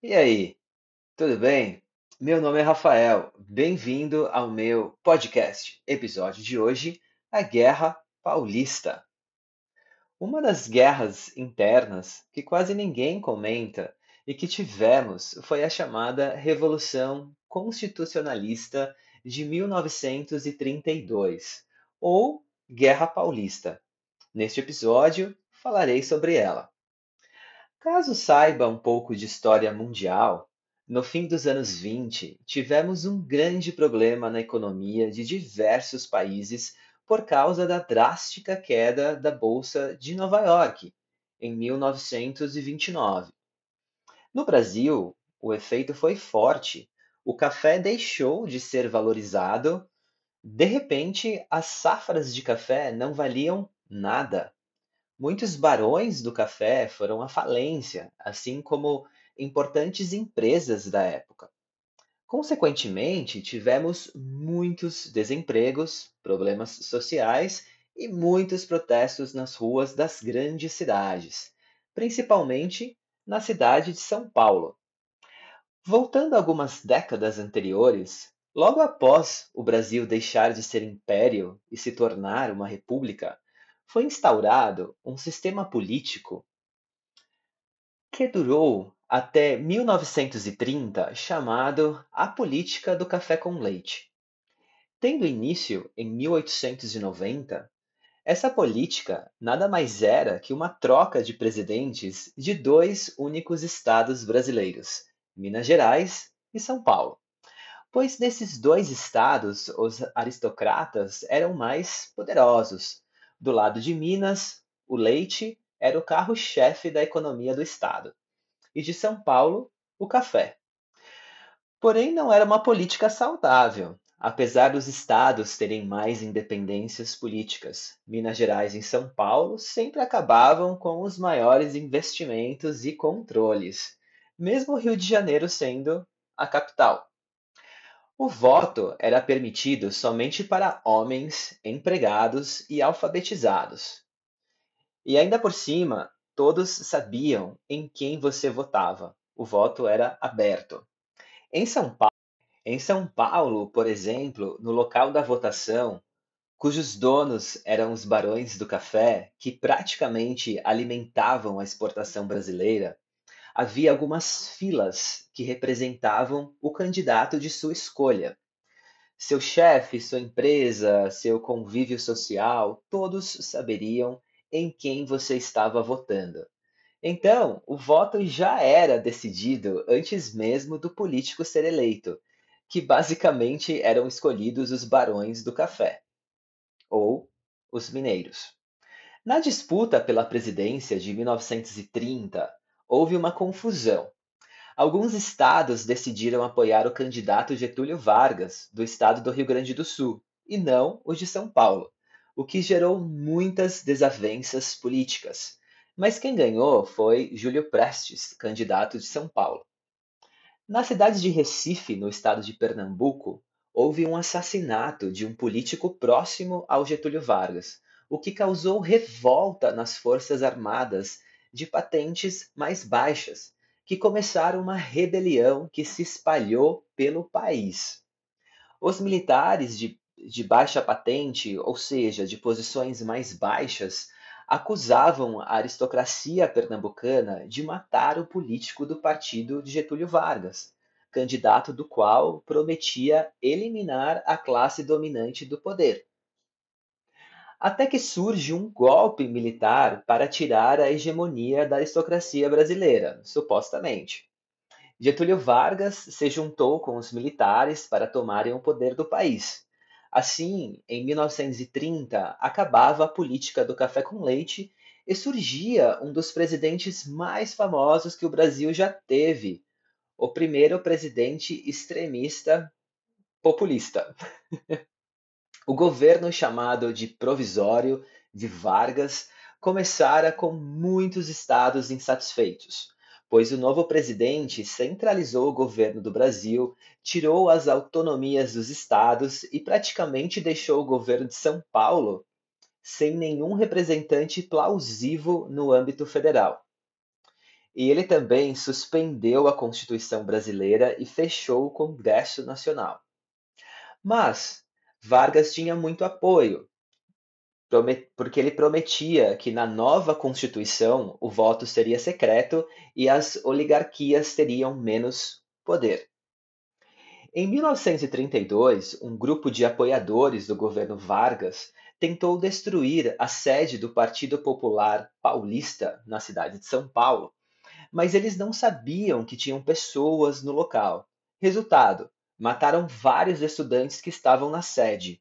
E aí, tudo bem? Meu nome é Rafael, bem-vindo ao meu podcast. Episódio de hoje: A Guerra Paulista. Uma das guerras internas que quase ninguém comenta e que tivemos foi a chamada Revolução Constitucionalista de 1932, ou Guerra Paulista. Neste episódio, falarei sobre ela. Caso saiba um pouco de história mundial, no fim dos anos 20, tivemos um grande problema na economia de diversos países por causa da drástica queda da Bolsa de Nova York em 1929. No Brasil, o efeito foi forte. O café deixou de ser valorizado. De repente, as safras de café não valiam nada. Muitos barões do café foram à falência, assim como importantes empresas da época. Consequentemente, tivemos muitos desempregos, problemas sociais e muitos protestos nas ruas das grandes cidades, principalmente na cidade de São Paulo. Voltando algumas décadas anteriores, logo após o Brasil deixar de ser império e se tornar uma república, foi instaurado um sistema político que durou até 1930, chamado a Política do Café com Leite. Tendo início em 1890, essa política nada mais era que uma troca de presidentes de dois únicos estados brasileiros, Minas Gerais e São Paulo. Pois nesses dois estados os aristocratas eram mais poderosos, do lado de Minas, o leite era o carro-chefe da economia do estado, e de São Paulo, o café. Porém, não era uma política saudável, apesar dos estados terem mais independências políticas. Minas Gerais e São Paulo sempre acabavam com os maiores investimentos e controles, mesmo o Rio de Janeiro sendo a capital. O voto era permitido somente para homens, empregados e alfabetizados. E ainda por cima, todos sabiam em quem você votava. O voto era aberto. Em São Paulo, em São Paulo, por exemplo, no local da votação, cujos donos eram os barões do café, que praticamente alimentavam a exportação brasileira, havia algumas filas que representavam o candidato de sua escolha. Seu chefe, sua empresa, seu convívio social, todos saberiam em quem você estava votando. Então, o voto já era decidido antes mesmo do político ser eleito, que basicamente eram escolhidos os barões do café, ou os mineiros. Na disputa pela presidência de 1930, houve uma confusão. Alguns estados decidiram apoiar o candidato Getúlio Vargas, do estado do Rio Grande do Sul, e não o de São Paulo, o que gerou muitas desavenças políticas. Mas quem ganhou foi Júlio Prestes, candidato de São Paulo. Na cidade de Recife, no estado de Pernambuco, houve um assassinato de um político próximo ao Getúlio Vargas, o que causou revolta nas Forças Armadas de patentes mais baixas, que começaram uma rebelião que se espalhou pelo país. Os militares de, de baixa patente, ou seja, de posições mais baixas, acusavam a aristocracia pernambucana de matar o político do partido de Getúlio Vargas, candidato do qual prometia eliminar a classe dominante do poder até que surge um golpe militar para tirar a hegemonia da aristocracia brasileira, supostamente. Getúlio Vargas se juntou com os militares para tomarem o poder do país. Assim, em 1930, acabava a política do café com leite e surgia um dos presidentes mais famosos que o Brasil já teve, o primeiro presidente extremista populista. O governo chamado de provisório de Vargas começara com muitos estados insatisfeitos, pois o novo presidente centralizou o governo do Brasil, tirou as autonomias dos estados e praticamente deixou o governo de São Paulo sem nenhum representante plausível no âmbito federal. E ele também suspendeu a Constituição brasileira e fechou o Congresso Nacional. Mas Vargas tinha muito apoio, porque ele prometia que na nova Constituição o voto seria secreto e as oligarquias teriam menos poder. Em 1932, um grupo de apoiadores do governo Vargas tentou destruir a sede do Partido Popular Paulista na cidade de São Paulo, mas eles não sabiam que tinham pessoas no local. Resultado: mataram vários estudantes que estavam na sede.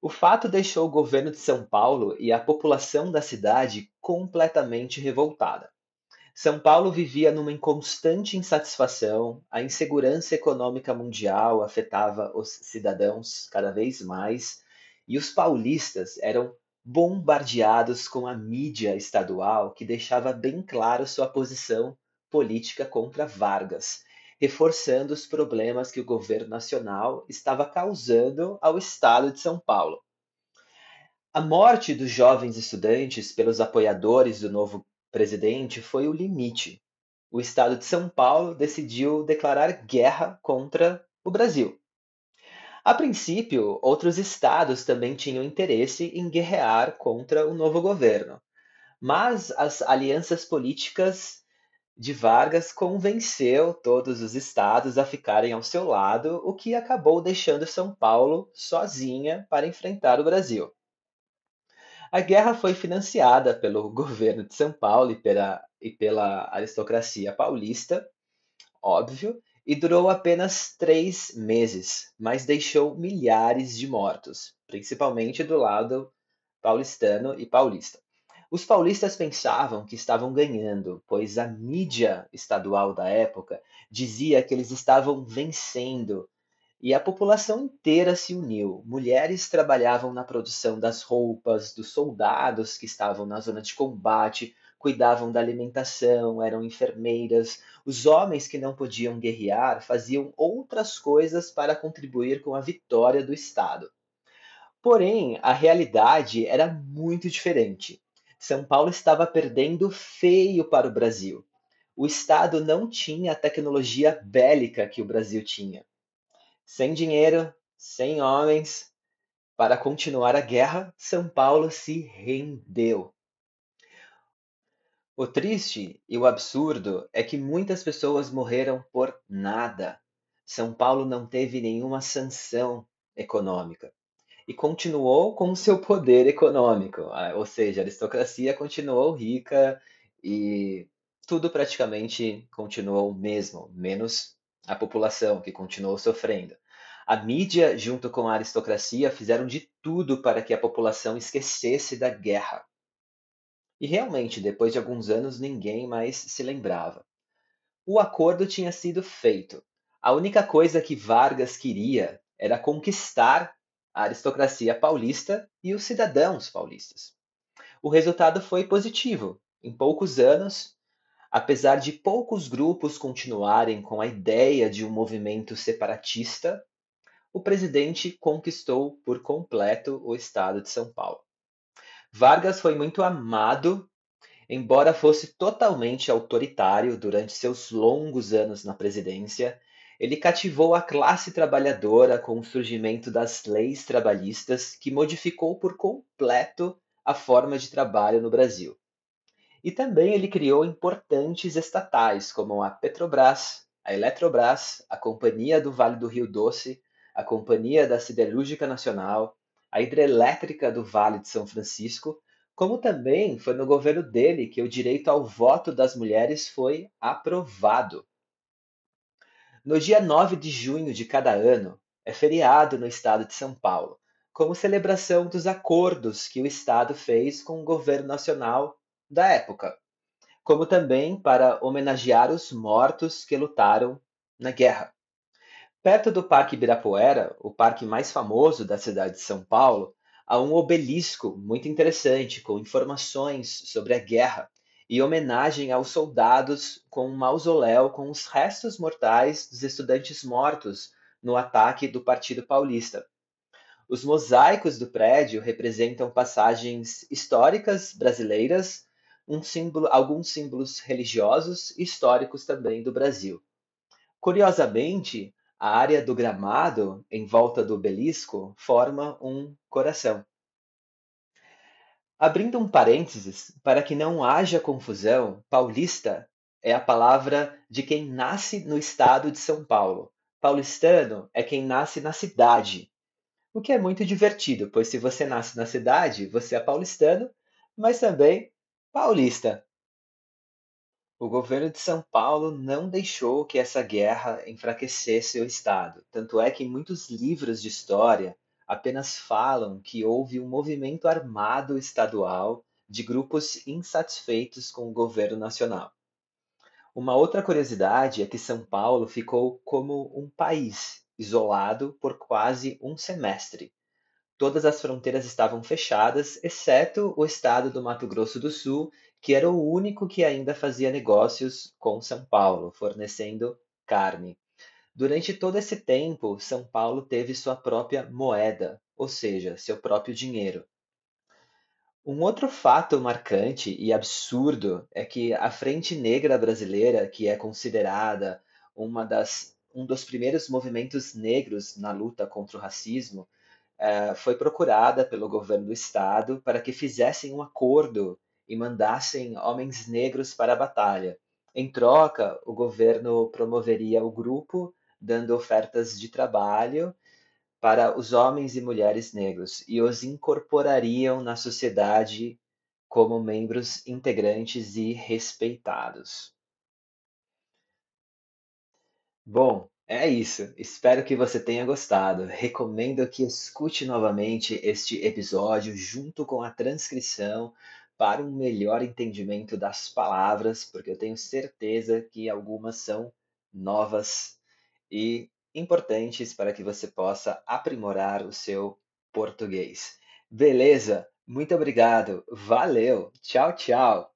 O fato deixou o governo de São Paulo e a população da cidade completamente revoltada. São Paulo vivia numa inconstante insatisfação, a insegurança econômica mundial afetava os cidadãos cada vez mais, e os paulistas eram bombardeados com a mídia estadual que deixava bem claro sua posição política contra Vargas, reforçando os problemas que o governo nacional estava causando ao estado de São Paulo. A morte dos jovens estudantes pelos apoiadores do novo presidente foi o limite. O estado de São Paulo decidiu declarar guerra contra o Brasil. A princípio, outros estados também tinham interesse em guerrear contra o novo governo, mas as alianças políticas de Vargas convenceu todos os estados a ficarem ao seu lado, o que acabou deixando São Paulo sozinha para enfrentar o Brasil. A guerra foi financiada pelo governo de São Paulo e pela, e pela aristocracia paulista, óbvio, e durou apenas três meses, mas deixou milhares de mortos, principalmente do lado paulistano e paulista. Os paulistas pensavam que estavam ganhando, pois a mídia estadual da época dizia que eles estavam vencendo e a população inteira se uniu. Mulheres trabalhavam na produção das roupas dos soldados que estavam na zona de combate, cuidavam da alimentação, eram enfermeiras. Os homens que não podiam guerrear faziam outras coisas para contribuir com a vitória do Estado. Porém, a realidade era muito diferente. São Paulo estava perdendo feio para o Brasil. O Estado não tinha a tecnologia bélica que o Brasil tinha. Sem dinheiro, sem homens, para continuar a guerra, São Paulo se rendeu. O triste e o absurdo é que muitas pessoas morreram por nada. São Paulo não teve nenhuma sanção econômica e continuou com seu poder econômico, ou seja, a aristocracia continuou rica e tudo praticamente continuou o mesmo, menos a população, que continuou sofrendo. A mídia, junto com a aristocracia, fizeram de tudo para que a população esquecesse da guerra. E realmente, depois de alguns anos, ninguém mais se lembrava. O acordo tinha sido feito. A única coisa que Vargas queria era conquistar a aristocracia paulista e os cidadãos paulistas. O resultado foi positivo. Em poucos anos, Apesar de poucos grupos continuarem com a ideia de um movimento separatista, o presidente conquistou por completo o estado de São Paulo. Vargas foi muito amado, embora fosse totalmente autoritário durante seus longos anos na presidência. Ele cativou a classe trabalhadora com o surgimento das leis trabalhistas, que modificou por completo a forma de trabalho no Brasil. E também ele criou importantes estatais, como a Petrobras, a Eletrobras, a Companhia do Vale do Rio Doce, a Companhia da Siderúrgica Nacional, a Hidrelétrica do Vale de São Francisco, como também foi no governo dele que o direito ao voto das mulheres foi aprovado. No dia 9 de junho de cada ano, é feriado no estado de São Paulo, como celebração dos acordos que o estado fez com o governo nacional da época, como também para homenagear os mortos que lutaram na guerra. Perto do Parque Ibirapuera, o parque mais famoso da cidade de São Paulo, há um obelisco muito interessante com informações sobre a guerra e homenagem aos soldados com um mausoléu com os restos mortais dos estudantes mortos no ataque do Partido Paulista. Os mosaicos do prédio representam passagens históricas brasileiras um símbolo, alguns símbolos religiosos e históricos também do Brasil. Curiosamente, a área do gramado em volta do obelisco forma um coração. Abrindo um parênteses, para que não haja confusão, paulista é a palavra de quem nasce no estado de São Paulo. Paulistano é quem nasce na cidade, o que é muito divertido, pois se você nasce na cidade, você é paulistano, mas também paulista. O governo de São Paulo não deixou que essa guerra enfraquecesse o Estado. Tanto é que muitos livros de história apenas falam que houve um movimento armado estadual de grupos insatisfeitos com o governo nacional. Uma outra curiosidade é que São Paulo ficou como um país, isolado por quase um semestre. Todas as fronteiras estavam fechadas, exceto o estado do Mato Grosso do Sul, que era o único que ainda fazia negócios com São Paulo, fornecendo carne. Durante todo esse tempo, São Paulo teve sua própria moeda, ou seja, seu próprio dinheiro. Um outro fato marcante e absurdo é que a Frente Negra Brasileira, que é considerada uma das um dos primeiros movimentos negros na luta contra o racismo, uh, foi procurada pelo governo do estado para que fizessem um acordo e mandassem homens negros para a batalha. Em troca, o governo promoveria o grupo, dando ofertas de trabalho para os homens e mulheres negros e os incorporariam na sociedade como membros integrantes e respeitados. Bom, é isso. Espero que você tenha gostado. Recomendo que escute novamente este episódio junto com a transcrição para um melhor entendimento das palavras, porque eu tenho certeza que algumas são novas e importantes para que você possa aprimorar o seu português. Beleza? Muito obrigado. Valeu. Tchau, tchau.